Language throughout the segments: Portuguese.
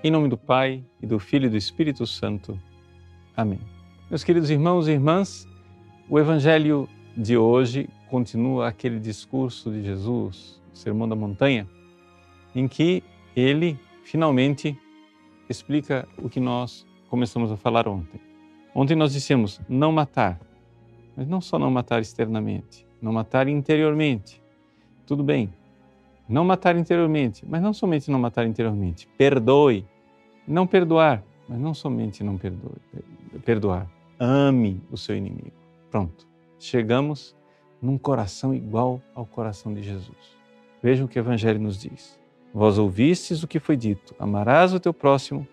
Em nome do Pai, e do Filho e do Espírito Santo. Amém. Meus queridos irmãos e irmãs, o Evangelho de hoje continua aquele discurso de Jesus, o Sermão da Montanha, em que ele finalmente explica o que nós começamos a falar ontem. Ontem nós dissemos não matar, mas não só não matar externamente, não matar interiormente. Tudo bem, não matar interiormente, mas não somente não matar interiormente, perdoe. Não perdoar, mas não somente não perdoe, perdoar. Ame o seu inimigo. Pronto. Chegamos num coração igual ao coração de Jesus. Vejam o que o Evangelho nos diz. Vós ouvistes o que foi dito: amarás o teu próximo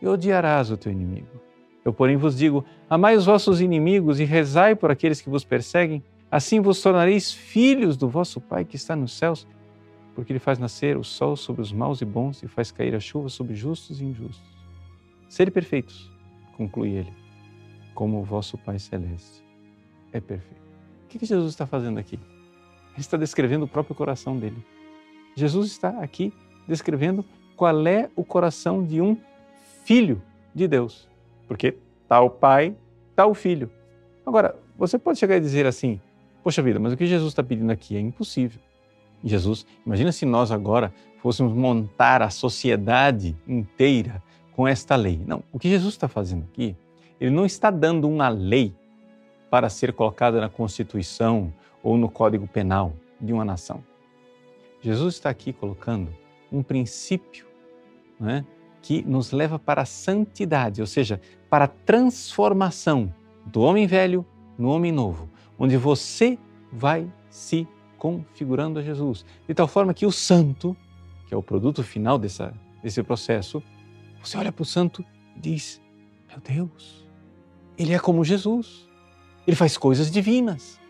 e odiarás o teu inimigo. Eu, porém, vos digo: amai os vossos inimigos e rezai por aqueles que vos perseguem. Assim vos tornareis filhos do vosso Pai que está nos céus, porque Ele faz nascer o sol sobre os maus e bons e faz cair a chuva sobre justos e injustos. Sede perfeitos, conclui ele, como o vosso Pai Celeste é perfeito. O que Jesus está fazendo aqui? Ele está descrevendo o próprio coração dele. Jesus está aqui descrevendo qual é o coração de um filho de Deus. Porque tal pai, tal filho. Agora, você pode chegar e dizer assim: Poxa vida, mas o que Jesus está pedindo aqui é impossível. Jesus, imagina se nós agora fôssemos montar a sociedade inteira com esta lei. Não, o que Jesus está fazendo aqui, ele não está dando uma lei para ser colocada na Constituição ou no Código Penal de uma nação. Jesus está aqui colocando um princípio né, que nos leva para a santidade, ou seja, para a transformação do homem velho no homem novo, onde você vai se configurando a Jesus, de tal forma que o santo, que é o produto final dessa, desse processo, você olha para o santo e diz: Meu Deus, ele é como Jesus, ele faz coisas divinas,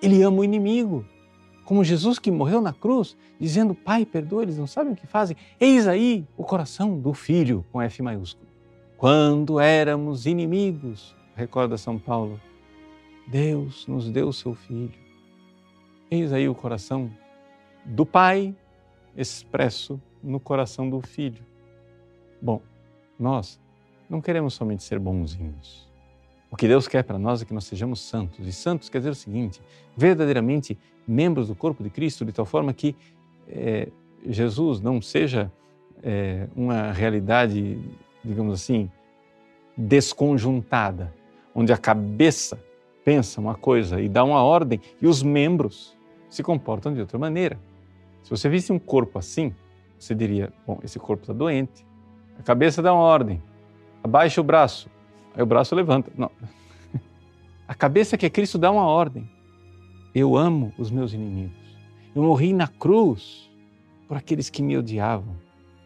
ele ama o inimigo. Como Jesus que morreu na cruz, dizendo: Pai, perdoa, eles não sabem o que fazem. Eis aí o coração do filho com F maiúsculo. Quando éramos inimigos, recorda São Paulo, Deus nos deu o seu filho Eis aí o coração do Pai expresso no coração do Filho. Bom, nós não queremos somente ser bonzinhos. O que Deus quer para nós é que nós sejamos santos. E santos quer dizer o seguinte: verdadeiramente membros do corpo de Cristo, de tal forma que é, Jesus não seja é, uma realidade, digamos assim, desconjuntada, onde a cabeça pensa uma coisa e dá uma ordem e os membros se comportam de outra maneira. Se você visse um corpo assim, você diria: bom, esse corpo está doente. A cabeça dá uma ordem, abaixa o braço, aí o braço levanta. Não. A cabeça que é Cristo dá uma ordem. Eu amo os meus inimigos. Eu morri na cruz por aqueles que me odiavam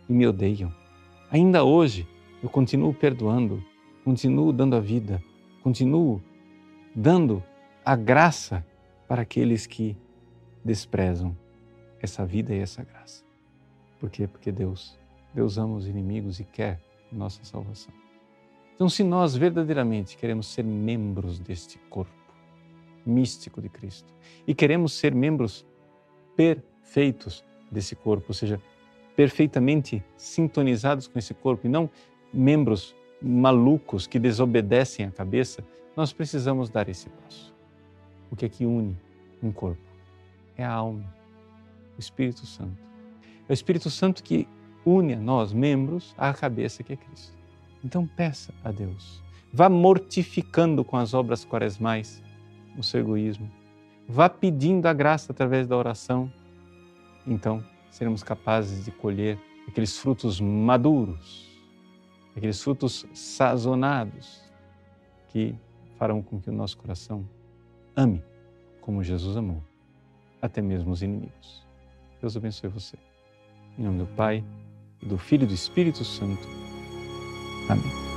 e me odeiam. Ainda hoje, eu continuo perdoando, continuo dando a vida, continuo dando a graça para aqueles que desprezam essa vida e essa graça. Por quê? Porque Deus, Deus ama os inimigos e quer nossa salvação. Então, se nós verdadeiramente queremos ser membros deste corpo místico de Cristo e queremos ser membros perfeitos desse corpo, ou seja, perfeitamente sintonizados com esse corpo e não membros malucos que desobedecem à cabeça, nós precisamos dar esse passo. O que é que une um corpo? É a alma, o Espírito Santo. É o Espírito Santo que une a nós, membros, à cabeça que é Cristo. Então peça a Deus. Vá mortificando com as obras quaresmais o seu egoísmo. Vá pedindo a graça através da oração. Então seremos capazes de colher aqueles frutos maduros, aqueles frutos sazonados que farão com que o nosso coração ame como Jesus amou até mesmo os inimigos. Deus abençoe você. Em nome do Pai, do Filho e do Espírito Santo. Amém.